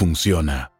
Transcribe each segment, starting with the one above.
funciona.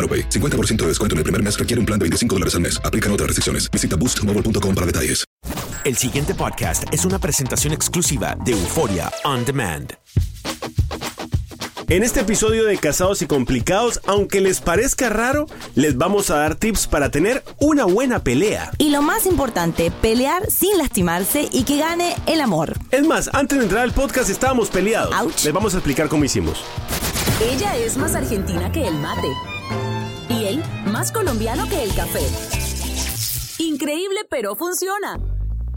AroPay. 50% de descuento en el primer mes requiere un plan de 25 dólares al mes. Aplican otras restricciones. Visita boostmobile.com para detalles. El siguiente podcast es una presentación exclusiva de Euforia On Demand. En este episodio de Casados y Complicados, aunque les parezca raro, les vamos a dar tips para tener una buena pelea. Y lo más importante, pelear sin lastimarse y que gane el amor. Es más, antes de entrar al podcast estábamos peleados. Ouch. Les vamos a explicar cómo hicimos. Ella es más argentina que el mate. Y él más colombiano que el café. Increíble, pero funciona.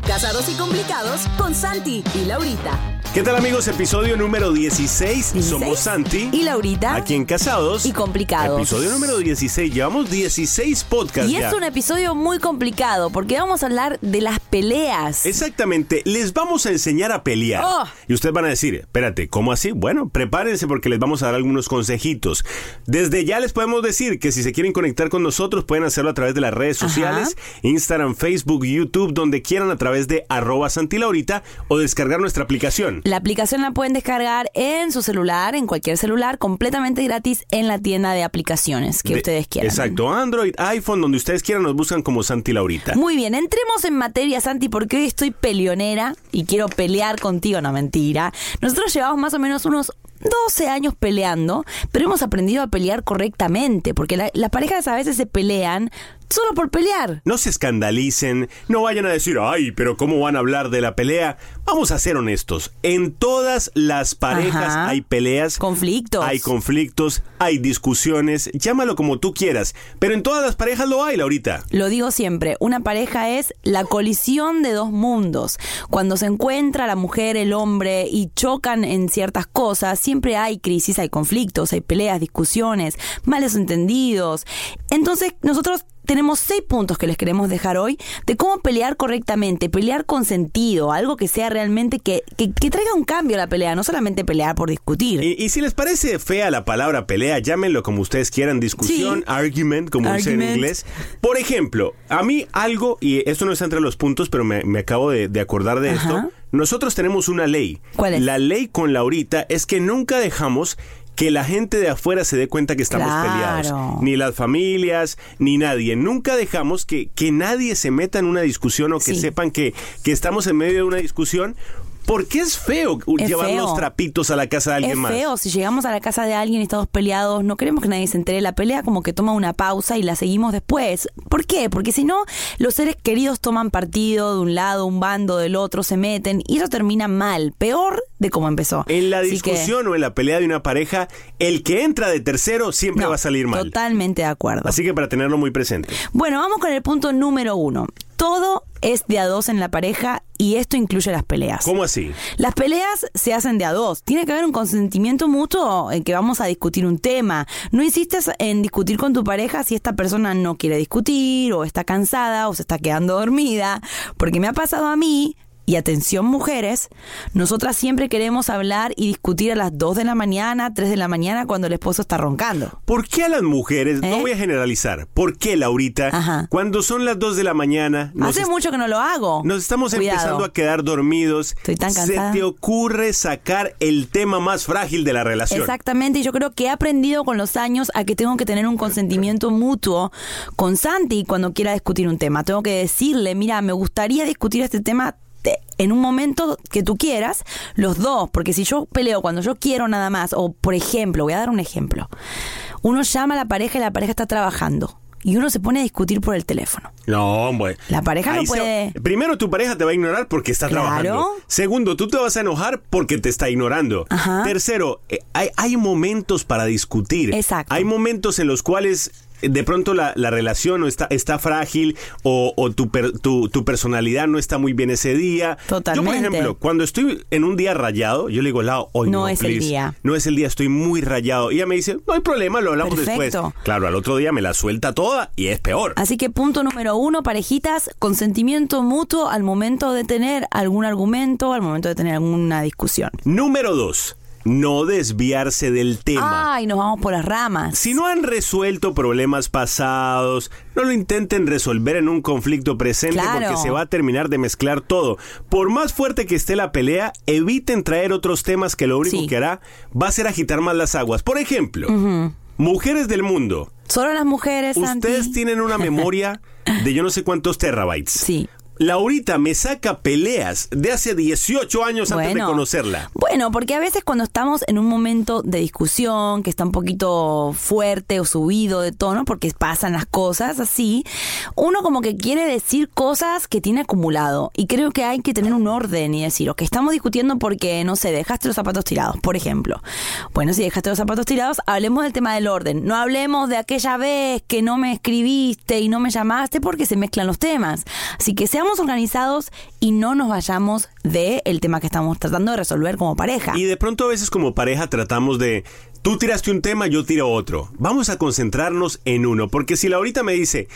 Casados y complicados con Santi y Laurita. ¿Qué tal amigos? Episodio número 16. 16. Somos Santi. Y Laurita. Aquí en Casados. Y Complicados. Episodio número 16. Llevamos 16 podcasts Y ya. es un episodio muy complicado porque vamos a hablar de las peleas. Exactamente, les vamos a enseñar a pelear. Oh. Y ustedes van a decir, espérate, ¿cómo así? Bueno, prepárense porque les vamos a dar algunos consejitos. Desde ya les podemos decir que si se quieren conectar con nosotros pueden hacerlo a través de las redes Ajá. sociales, Instagram, Facebook, YouTube, donde quieran a través de arroba santilaurita o descargar nuestra aplicación. La aplicación la pueden descargar en su celular, en cualquier celular, completamente gratis en la tienda de aplicaciones que De- ustedes quieran. Exacto, Android, iPhone, donde ustedes quieran nos buscan como Santi Laurita. Muy bien, entremos en materia, Santi, porque hoy estoy peleonera y quiero pelear contigo, no mentira. Nosotros llevamos más o menos unos 12 años peleando, pero hemos aprendido a pelear correctamente, porque la- las parejas a veces se pelean solo por pelear. No se escandalicen, no vayan a decir, ay, pero ¿cómo van a hablar de la pelea? Vamos a ser honestos, en todas las parejas Ajá. hay peleas, Conflictos. hay conflictos, hay discusiones, llámalo como tú quieras, pero en todas las parejas lo hay, Laurita. Lo digo siempre, una pareja es la colisión de dos mundos. Cuando se encuentra la mujer, el hombre y chocan en ciertas cosas, siempre hay crisis, hay conflictos, hay peleas, discusiones, malos entendidos. Entonces, nosotros tenemos seis puntos que les queremos dejar hoy de cómo pelear correctamente, pelear con sentido, algo que sea realmente que, que, que traiga un cambio a la pelea, no solamente pelear por discutir. Y, y si les parece fea la palabra pelea, llámenlo como ustedes quieran, discusión, Sí. argument, como dicen en Argument. inglés. Por ejemplo, a mí algo, y esto no está entre los puntos, pero me, me acabo de, de acordar de Ajá. esto, nosotros tenemos una ley. ¿Cuál es? La ley con Laurita es que nunca dejamos que la gente de afuera se dé cuenta que estamos Claro. peleados. Ni las familias, ni nadie. Nunca dejamos que, que nadie se meta en una discusión o que Sí. sepan que, que estamos en medio de una discusión ¿Por qué es feo Es llevar feo. los trapitos a la casa de alguien es más? feo, si llegamos a la casa de alguien y estamos peleados, no queremos que nadie se entere de la pelea, como que toma una pausa y la seguimos después. ¿Por qué? Porque si no, los seres queridos toman partido de un lado, un bando del otro, se meten y eso termina mal, peor de cómo empezó. En la Así que- discusión o en la pelea de una pareja, el que entra de tercero siempre No, va a salir mal. Totalmente de acuerdo. Así que para tenerlo muy presente. Bueno, vamos con el punto número uno. Todo es de a dos en la pareja y esto incluye las peleas. ¿Cómo así? Las peleas se hacen de a dos. Tiene que haber un consentimiento mutuo en que vamos a discutir un tema. No insistes en discutir con tu pareja si esta persona no quiere discutir o está cansada o se está quedando dormida. Porque me ha pasado a mí. Y atención mujeres, nosotras siempre queremos hablar y discutir a las 2 de la mañana, 3 de la mañana cuando el esposo está roncando. ¿Por qué a las mujeres, no ¿Eh? voy a generalizar, ¿por qué, Laurita, Ajá. cuando son las 2 de la mañana, Hace est- mucho que no lo hago. nos estamos Cuidado. empezando a quedar dormidos? Estoy tan Se cansada. te ocurre sacar el tema más frágil de la relación. Exactamente, y yo creo que he aprendido con los años a que tengo que tener un consentimiento mutuo con Santi cuando quiera discutir un tema. Tengo que decirle, mira, me gustaría discutir este tema te- en un momento que tú quieras, los dos, porque si yo peleo cuando yo quiero nada más, o por ejemplo, voy a dar un ejemplo, uno llama a la pareja y la pareja está trabajando. Y uno se pone a discutir por el teléfono. No, hombre. La pareja no se- puede- Primero, tu pareja te va a ignorar porque está Claro. trabajando. Segundo, tú te vas a enojar porque te está ignorando. Ajá. Tercero, eh, hay, hay momentos para discutir. Exacto. Hay momentos en los cuales de pronto la, la relación no está, está frágil o, o tu, per- tu, tu personalidad no está muy bien ese día. Yo, por Totalmente. ejemplo, cuando estoy en un día rayado, yo le digo, hoy no, No es el día. No es el día, estoy muy rayado. Y ella me dice, no hay problema, lo hablamos Perfecto. después. Claro, al otro día me la suelta toda y es peor. Así que punto número uno, parejitas, consentimiento mutuo al momento de tener algún argumento, al momento de tener alguna discusión. Número dos, no desviarse del tema. Ay, nos vamos por las ramas. Si no han resuelto problemas pasados, no lo intenten resolver en un conflicto presente Claro. porque se va a terminar de mezclar todo. Por más fuerte que esté la pelea, eviten traer otros temas que lo único Sí. que hará va a ser agitar más las aguas. Por ejemplo, mujeres del mundo, Solo las mujeres, ustedes tienen una memoria de yo no sé cuántos terabytes. Sí. Laurita me saca peleas de hace 18 años antes de conocerla. Bueno, porque a veces cuando estamos en un momento de discusión que está un poquito fuerte o subido de tono, porque pasan las cosas así, uno como que quiere decir cosas que tiene acumulado. Y creo que hay que tener un orden y decir, ok, estamos discutiendo porque, no sé, dejaste los zapatos tirados, por ejemplo. Bueno, si dejaste los zapatos tirados, hablemos del tema del orden. No hablemos de aquella vez que no me escribiste y no me llamaste porque se mezclan los temas. Así que seamos organizados y no nos vayamos de el tema que estamos tratando de resolver como pareja. Y de pronto a veces como pareja tratamos de, tú tiraste un tema, yo tiro otro. Vamos a concentrarnos en uno, porque si Laurita me dice,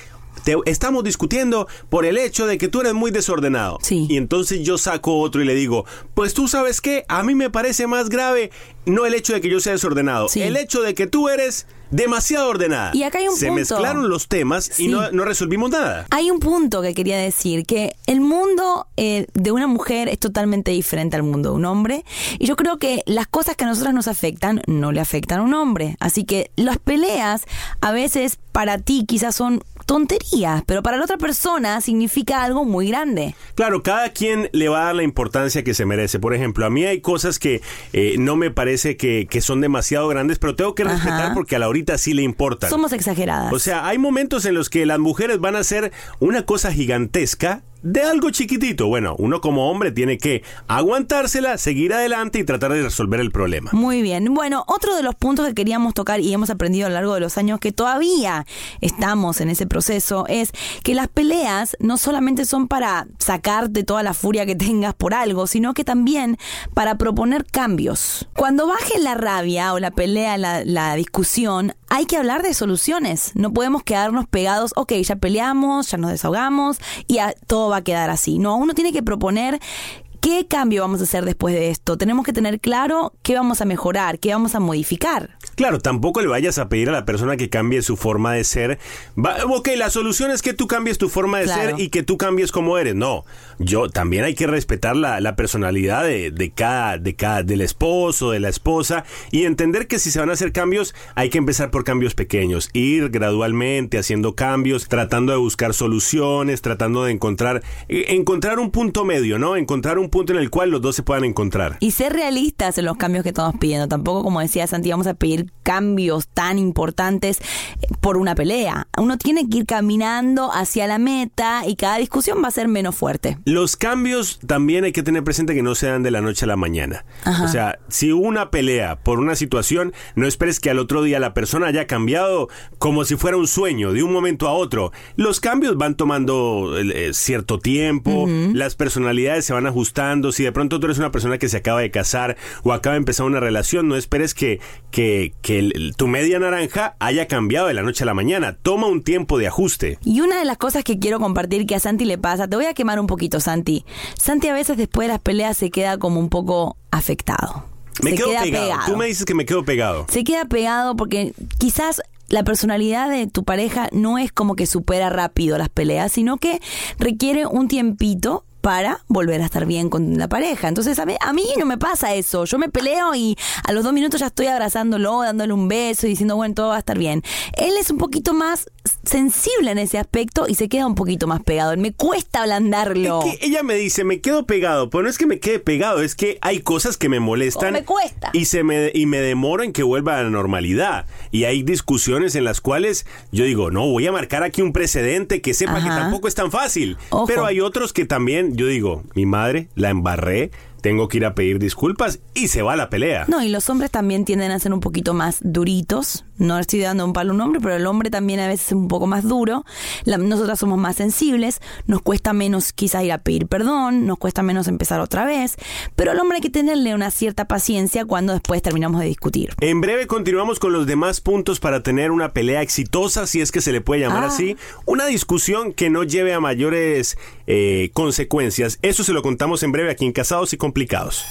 te, estamos discutiendo por el hecho de que tú eres muy desordenado. Sí. Y entonces yo saco otro y le digo, pues tú sabes qué, a mí me parece más grave no el hecho de que yo sea desordenado, Sí. el hecho de que tú eres demasiado ordenada. Y acá hay un Se punto. mezclaron los temas y no, no resolvimos nada. Hay un punto que quería decir, que el mundo eh, de una mujer es totalmente diferente al mundo de un hombre. Y yo creo que las cosas que a nosotras nos afectan no le afectan a un hombre. Así que las peleas a veces para ti quizás son tonterías, pero para la otra persona significa algo muy grande. Claro, cada quien le va a dar la importancia que se merece. Por ejemplo, a mí hay cosas que eh, no me parece que, que son demasiado grandes, pero tengo que Ajá. respetar porque a Laurita sí le importan. Somos exageradas. O sea, hay momentos en los que las mujeres van a hacer una cosa gigantesca de algo chiquitito. Bueno, uno como hombre tiene que aguantársela, seguir adelante y tratar de resolver el problema. Muy bien. Bueno, otro de los puntos que queríamos tocar y hemos aprendido a lo largo de los años que todavía estamos en ese proceso es que las peleas no solamente son para sacarte toda la furia que tengas por algo, sino que también para proponer cambios. Cuando baje la rabia o la pelea, la, la discusión, hay que hablar de soluciones. No podemos quedarnos pegados, ok, ya peleamos, ya nos desahogamos y ya todo va a quedar así. No, uno tiene que proponer ¿Qué cambio vamos a hacer después de esto? Tenemos que tener claro qué vamos a mejorar, qué vamos a modificar. Claro, tampoco le vayas a pedir a la persona que cambie su forma de ser. Va- ok, la solución es que tú cambies tu forma de Claro. ser y que tú cambies como eres. No, yo también hay que respetar la, la personalidad de, de cada, de cada, del esposo, de la esposa y entender que si se van a hacer cambios, hay que empezar por cambios pequeños, ir gradualmente haciendo cambios, tratando de buscar soluciones, tratando de encontrar, eh, encontrar un punto medio, ¿no? Encontrar un punto punto en el cual los dos se puedan encontrar. Y ser realistas en los cambios que estamos pidiendo. Tampoco, como decía Santi, vamos a pedir cambios tan importantes eh, por una pelea. Uno tiene que ir caminando hacia la meta y cada discusión va a ser menos fuerte. Los cambios también hay que tener presente que no se dan de la noche a la mañana. O sea, si una pelea por una situación, no esperes que al otro día la persona haya cambiado como si fuera un sueño, de un momento a otro. Los cambios van tomando eh, cierto tiempo, las personalidades se van ajustando. Si de pronto tú eres una persona que se acaba de casar o acaba de empezar una relación, no esperes que, que, que el- tu media naranja haya cambiado de la noche a la mañana. Toma un tiempo de ajuste. Y una de las cosas que quiero compartir que a Santi le pasa, te voy a quemar un poquito, Santi. Santi a veces después de las peleas se queda como un poco afectado. Me se quedo queda pegado. pegado. Tú me dices que me quedo pegado. Se queda pegado porque quizás la personalidad de tu pareja no es como que supera rápido las peleas, sino que requiere un tiempito para volver a estar bien con la pareja. Entonces a mí, a no me pasa eso. Yo me peleo y a los dos minutos ya estoy abrazándolo, dándole un beso y diciendo, bueno, todo va a estar bien. Él es un poquito más sensible en ese aspecto y se queda un poquito más pegado. Me cuesta ablandarlo. Es que ella me dice, me quedo pegado, pero no es que me quede pegado, es que hay cosas que me molestan. O me cuesta. Y, se me, y me demoro en que vuelva a la normalidad. Y hay discusiones en las cuales yo digo, no, voy a marcar aquí un precedente que sepa que tampoco es tan fácil. Ojo. Pero hay otros que también, yo digo, mi madre, la embarré, tengo que ir a pedir disculpas y se va a la pelea. No, y los hombres también tienden a ser un poquito más duritos. No estoy dando un palo a un hombre, pero el hombre también a veces es un poco más duro. La- nosotras somos más sensibles, nos cuesta menos quizá ir a pedir perdón, nos cuesta menos empezar otra vez, pero al hombre hay que tenerle una cierta paciencia cuando después terminamos de discutir. En breve continuamos con los demás puntos para tener una pelea exitosa, si es que se le puede llamar Ah. así. Una discusión que no lleve a mayores eh, consecuencias. Eso se lo contamos en breve aquí en Casados y Complicados.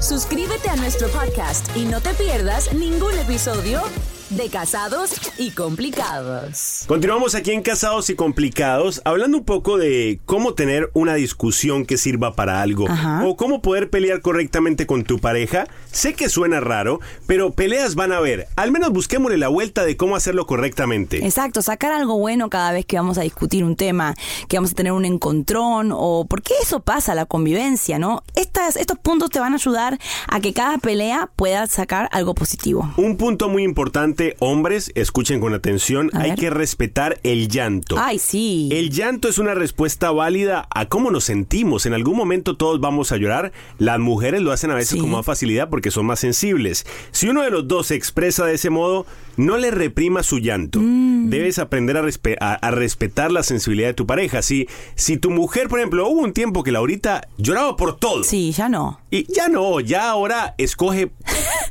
Suscríbete a nuestro podcast y no te pierdas ningún episodio de Casados y Complicados. Continuamos aquí en Casados y Complicados, hablando un poco de cómo tener una discusión que sirva para algo Ajá. o cómo poder pelear correctamente con tu pareja. Sé que suena raro, pero peleas van a haber. Al menos busquémosle la vuelta de cómo hacerlo correctamente. Exacto, sacar algo bueno cada vez que vamos a discutir un tema, que vamos a tener un encontrón, o porque eso pasa, la convivencia, ¿no? Estas, estos puntos te van a ayudar a que cada pelea pueda sacar algo positivo. Un punto muy importante, hombres, escuchen con atención, A hay ver. que respetar el llanto. Ay, sí. El llanto es una respuesta válida a cómo nos sentimos. En algún momento todos vamos a llorar. Las mujeres lo hacen a veces Sí. con más facilidad porque son más sensibles. Si uno de los dos se expresa de ese modo, no le reprima su llanto. Mm. Debes aprender a, respe- a- a respetar la sensibilidad de tu pareja. Si, si tu mujer, por ejemplo, hubo un tiempo que Laurita lloraba por todo. Sí, ya no. Y ya no, ya ahora escoge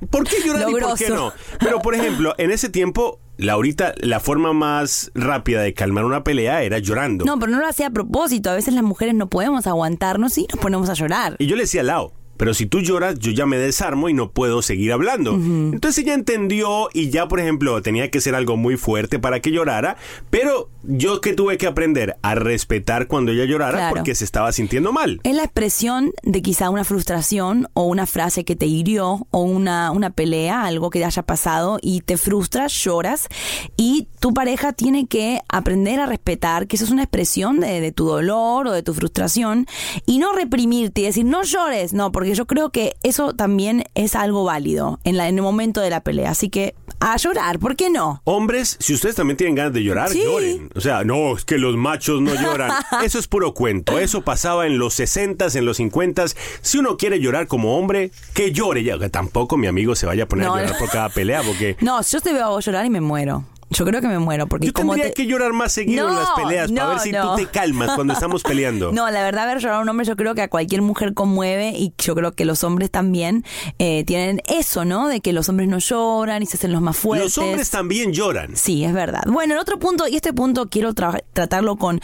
por qué llorar Lo y por qué no. Pero por ejemplo, en ese tiempo, Laurita, la forma más rápida de calmar una pelea era llorando. No, pero no lo hacía a propósito. A veces las mujeres no podemos aguantarnos y nos ponemos a llorar. Y yo le decía a Lau, pero si tú lloras, yo ya me desarmo y no puedo seguir hablando. Entonces ella entendió y ya, por ejemplo, tenía que ser algo muy fuerte para que llorara, pero yo que tuve que aprender a respetar cuando ella llorara Claro. porque se estaba sintiendo mal. Es la expresión de quizá una frustración o una frase que te hirió o una, una pelea, algo que haya pasado y te frustras, lloras y tu pareja tiene que aprender a respetar que eso es una expresión de, de tu dolor o de tu frustración y no reprimirte y decir no llores, no, porque yo creo que eso también es algo válido en, la, en el momento de la pelea. Así que a llorar, ¿por qué no? Hombres, si ustedes también tienen ganas de llorar, Sí. lloren. O sea, no, es que los machos no lloran. Eso es puro cuento. Eso pasaba en los 60s, en los 50s. Si uno quiere llorar como hombre, que llore. Ya, tampoco mi amigo se vaya a poner No, a llorar no. por cada pelea, porque No, yo te veo a vos llorar y me muero. Yo creo que me muero porque yo como tendría te- que llorar más seguido en las peleas para ver si no. tú te calmas cuando estamos peleando. No, la verdad, ver llorar a un hombre, yo creo que a cualquier mujer conmueve y yo creo que los hombres también eh, tienen eso, ¿no? De que los hombres no lloran y se hacen los más fuertes. Los hombres también lloran. Sí, es verdad. Bueno, el otro punto, y este punto quiero tra- tratarlo con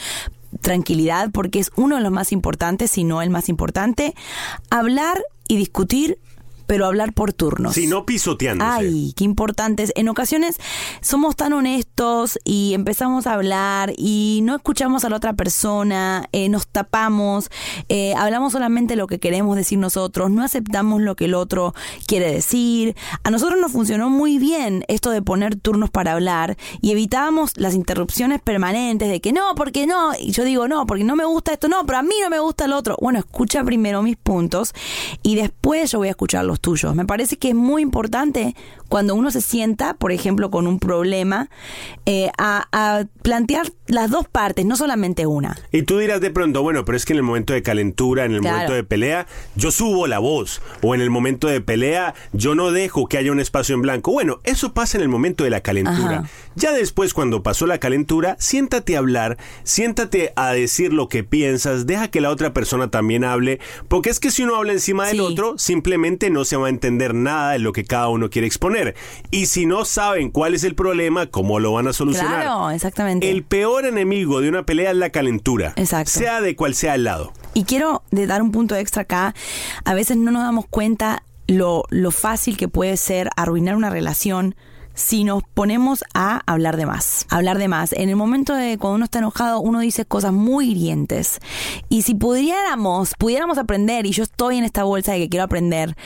tranquilidad porque es uno de los más importantes, si no el más importante, hablar y discutir pero hablar por turnos. Sí, no pisoteándose. Ay, qué importantes. En ocasiones somos tan honestos y empezamos a hablar y no escuchamos a la otra persona, eh, nos tapamos, eh, hablamos solamente lo que queremos decir nosotros, no aceptamos lo que el otro quiere decir. A nosotros nos funcionó muy bien esto de poner turnos para hablar y evitábamos las interrupciones permanentes de que no, porque no, y yo digo no, porque no me gusta esto, no, pero a mí no me gusta el otro. Bueno, escucha primero mis puntos y después yo voy a escuchar los tuyos. Me parece que es muy importante cuando uno se sienta, por ejemplo, con un problema, eh, a, a plantear las dos partes, no solamente una. Y tú dirás de pronto, bueno, pero es que en el momento de calentura, en el Claro. momento de pelea, yo subo la voz. O en el momento de pelea, yo no dejo que haya un espacio en blanco. Bueno, eso pasa en el momento de la calentura. Ajá. Ya después, cuando pasó la calentura, siéntate a hablar, siéntate a decir lo que piensas, deja que la otra persona también hable, porque es que si uno habla encima del Sí. otro, simplemente no se va a entender nada de lo que cada uno quiere exponer. Y si no saben cuál es el problema, ¿cómo lo van a solucionar? Claro, exactamente. El peor enemigo de una pelea es la calentura. Exacto. Sea de cual sea el lado. Y quiero dar un punto extra acá. A veces no nos damos cuenta lo, lo fácil que puede ser arruinar una relación si nos ponemos a hablar de más. Hablar de más. En el momento de cuando uno está enojado, uno dice cosas muy hirientes. Y si pudiéramos, pudiéramos aprender, y yo estoy en esta bolsa de que quiero aprender,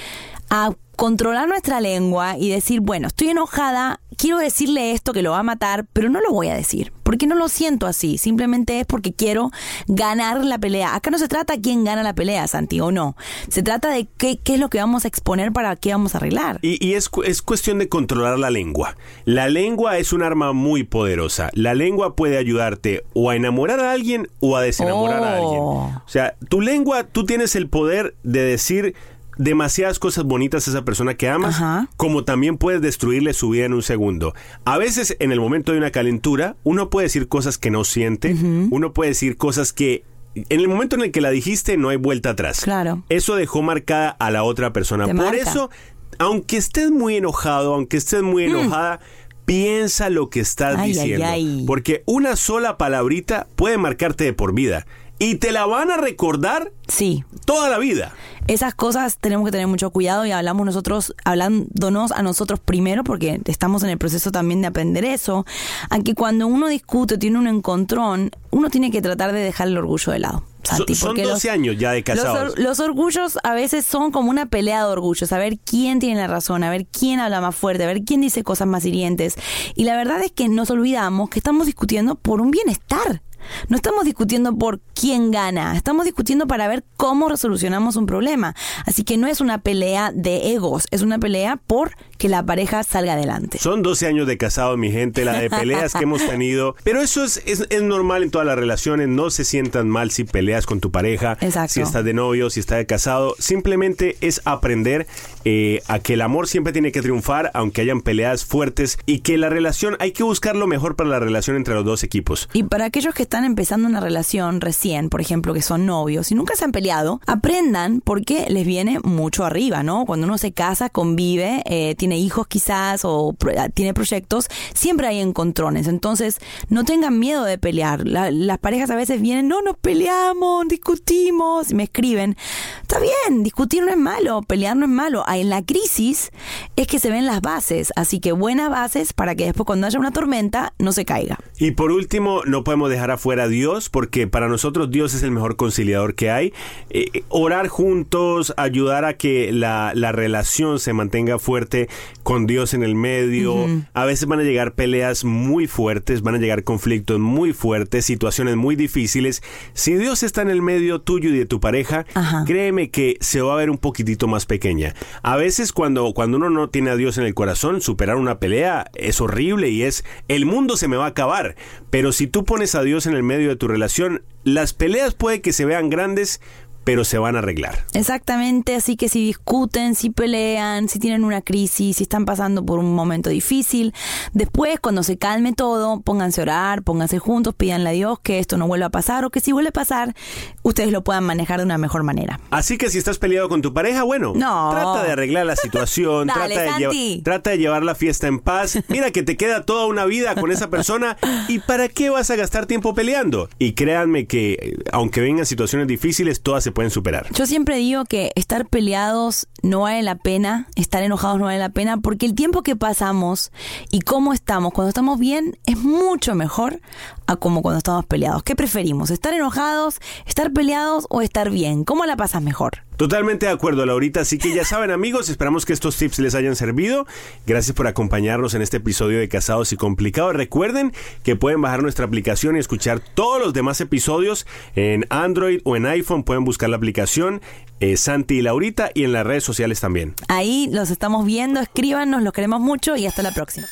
a controlar nuestra lengua y decir, bueno, estoy enojada, quiero decirle esto que lo va a matar, pero no lo voy a decir, porque no lo siento así, simplemente es porque quiero ganar la pelea. Acá no se trata quién gana la pelea, Santi, o no. Se trata de qué, qué es lo que vamos a exponer para qué vamos a arreglar. Y, y es, es cuestión de controlar la lengua. La lengua es un arma muy poderosa. La lengua puede ayudarte o a enamorar a alguien o a desenamorar a alguien. Oh. O sea, tu lengua, tú tienes el poder de decir demasiadas cosas bonitas a esa persona que amas, Ajá. como también puedes destruirle su vida en un segundo. A veces en el momento de una calentura, uno puede decir cosas que no siente, uno puede decir cosas que en el momento en el que la dijiste no hay vuelta atrás. Claro. Eso dejó marcada a la otra persona. Te Por marca. eso, aunque estés muy enojado, aunque estés muy enojada, piensa lo que estás Mm. Ay, diciendo. ay. Porque una sola palabrita puede marcarte de por vida. Y te la van a recordar Sí. toda la vida. Esas cosas tenemos que tener mucho cuidado y hablamos nosotros, hablándonos a nosotros primero, porque estamos en el proceso también de aprender eso, a que cuando uno discute, tiene un encontrón, uno tiene que tratar de dejar el orgullo de lado. Santi, son porque 12 años ya de los, casados. or- los orgullos a veces son como una pelea de orgullos, a ver quién tiene la razón, a ver quién habla más fuerte, a ver quién dice cosas más hirientes. Y la verdad es que nos olvidamos que estamos discutiendo por un bienestar. No estamos discutiendo por quién gana, estamos discutiendo para ver cómo resolucionamos un problema. Así que no es una pelea de egos, es una pelea por que la pareja salga adelante. Son 12 años de casado, mi gente, la de peleas que hemos tenido. Pero eso es, es, es normal en todas las relaciones. No se sientan mal si peleas con tu pareja, Exacto. si estás de novio, si estás de casado. Simplemente es aprender eh, a que el amor siempre tiene que triunfar, aunque hayan peleas fuertes, y que la relación, hay que buscar lo mejor para la relación entre los dos equipos. Y para aquellos que están empezando una relación recién, por ejemplo, que son novios y nunca se han peleado, aprendan porque les viene mucho arriba, ¿no? Cuando uno se casa, convive, eh, tiene hijos quizás o pro- tiene proyectos, siempre hay encontrones. Entonces, no tengan miedo de pelear. La- las parejas a veces vienen, no nos peleamos, discutimos, y me escriben. Está bien, discutir no es malo, pelear no es malo. Ah, En la crisis es que se ven las bases, así que buenas bases para que después cuando haya una tormenta no se caiga. Y por último, no podemos dejar afuera a Dios, porque para nosotros Dios es el mejor conciliador que hay. Eh, orar juntos, ayudar a que la, la relación se mantenga fuerte con Dios en el medio. A veces van a llegar peleas muy fuertes, van a llegar conflictos muy fuertes, situaciones muy difíciles. Si Dios está en el medio tuyo y de tu pareja, Ajá. créeme que se va a ver un poquitito más pequeña. A veces cuando, cuando uno no tiene a Dios en el corazón, superar una pelea es horrible y es el mundo se me va a acabar. Pero si tú pones a Dios en el medio de tu relación, las peleas puede que se vean grandes, pero se van a arreglar. Exactamente, así que si discuten, si pelean, si tienen una crisis, si están pasando por un momento difícil, después cuando se calme todo, pónganse a orar, pónganse juntos, pídanle a Dios que esto no vuelva a pasar o que si vuelve a pasar, ustedes lo puedan manejar de una mejor manera. Así que si estás peleado con tu pareja, bueno, No. trata de arreglar la situación, Dale, trata, de lleva- Santi. trata de llevar la fiesta en paz. Mira que te queda toda una vida con esa persona y ¿para qué vas a gastar tiempo peleando? Y créanme que eh, aunque vengan situaciones difíciles, todas se pueden superar. Yo siempre digo que estar peleados no vale la pena, estar enojados no vale la pena, porque el tiempo que pasamos y cómo estamos cuando estamos bien es mucho mejor a como cuando estamos peleados. ¿Qué preferimos? ¿Estar enojados, estar peleados o estar bien? ¿Cómo la pasas mejor? Totalmente de acuerdo, Laurita. Así que ya saben, amigos, esperamos que estos tips les hayan servido. Gracias por acompañarnos en este episodio de Casados y Complicados. Recuerden que pueden bajar nuestra aplicación y escuchar todos los demás episodios en Android o en iPhone. Pueden buscar la aplicación eh, Santi y Laurita y en las redes sociales también. Ahí los estamos viendo, escríbanos, los queremos mucho y hasta la próxima.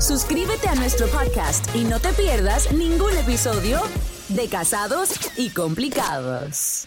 Suscríbete a nuestro podcast y no te pierdas ningún episodio de Casados y Complicados.